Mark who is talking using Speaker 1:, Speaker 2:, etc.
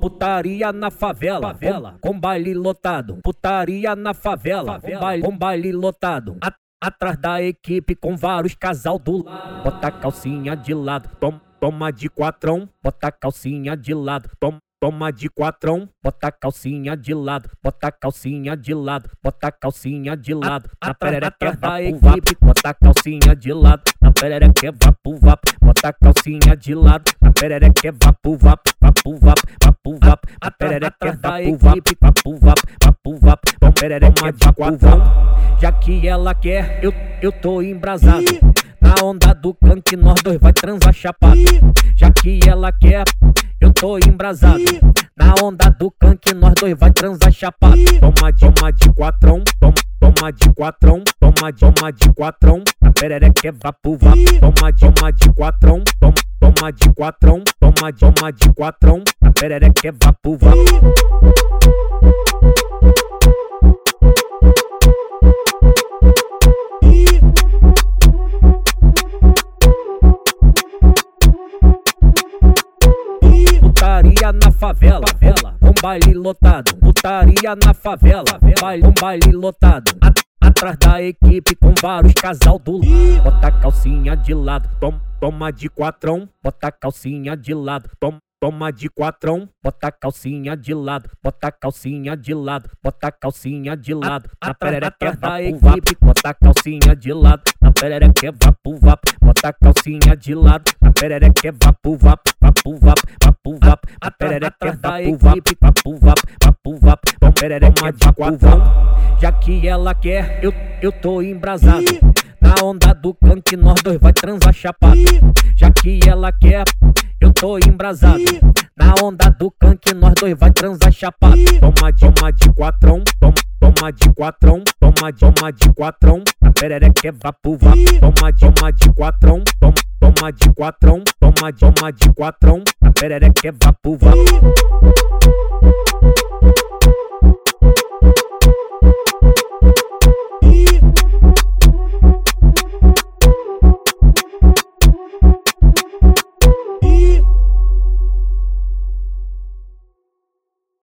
Speaker 1: Putaria na favela, favela, com baile lotado. Putaria na favela, com baile, com baile lotado. A, atrás da equipe com vários casal do lado. Bota a calcinha de lado, toma, toma de quatrão. Bota a calcinha de lado, toma. Toma de quatrão, bota a calcinha de lado, bota a calcinha de lado, bota a calcinha de lado, na perereca da equipe, bota a calcinha de lado, na perereca vapo vap, bota a calcinha de lado, na perereca vapo vap, vapo vap, vapo vap, a perereca da equipe, vapo vap, vapo vap, bom perereca de quatrão, já que ela quer, eu, eu tô embrasado. Na onda do canque nós dois vai transar chapado. Já que ela quer, eu tô embrasado. Na onda do canque nós dois vai transar chapado. Toma de uma de quatrão, toma, toma de quatrão, toma de uma de quatrão. A perereca é vapo vapo. Toma de uma de quatrão, toma, quatrão, toma de uma de quatrão. A perereca é vapo vapo. Putaria na favela, favela, com baile lotado. Putaria na favela, baile, com baile lotado. Atrás da equipe com vários casal do lado. Bota a calcinha de lado, toma, toma de quatrão. Bota a calcinha de lado, toma. Toma de quatrão, bota a calcinha de lado, bota a calcinha de lado, bota a calcinha de lado, na perereca da equipe, bota a calcinha de lado, na perereca vapo vap, bota a calcinha de lado, na perereca vapo vap, vapo vap, vapo. Vap, a perereca da equipe, vapo vap, vapo vap, perereca de quatrão, já que ela quer, eu, eu tô embrasado. Na onda do canque nós dois vai transar chapado. Já que ela quer, eu tô embrasado. Na onda do canque nós dois vai transar chapado. Toma de uma de quatrão, toma, toma de quatrão, toma de uma de quatrão. A perereca é vapo. Toma de uma de quatrão, toma, toma de quatrão, toma de uma de quatrão. A perereca é vapo.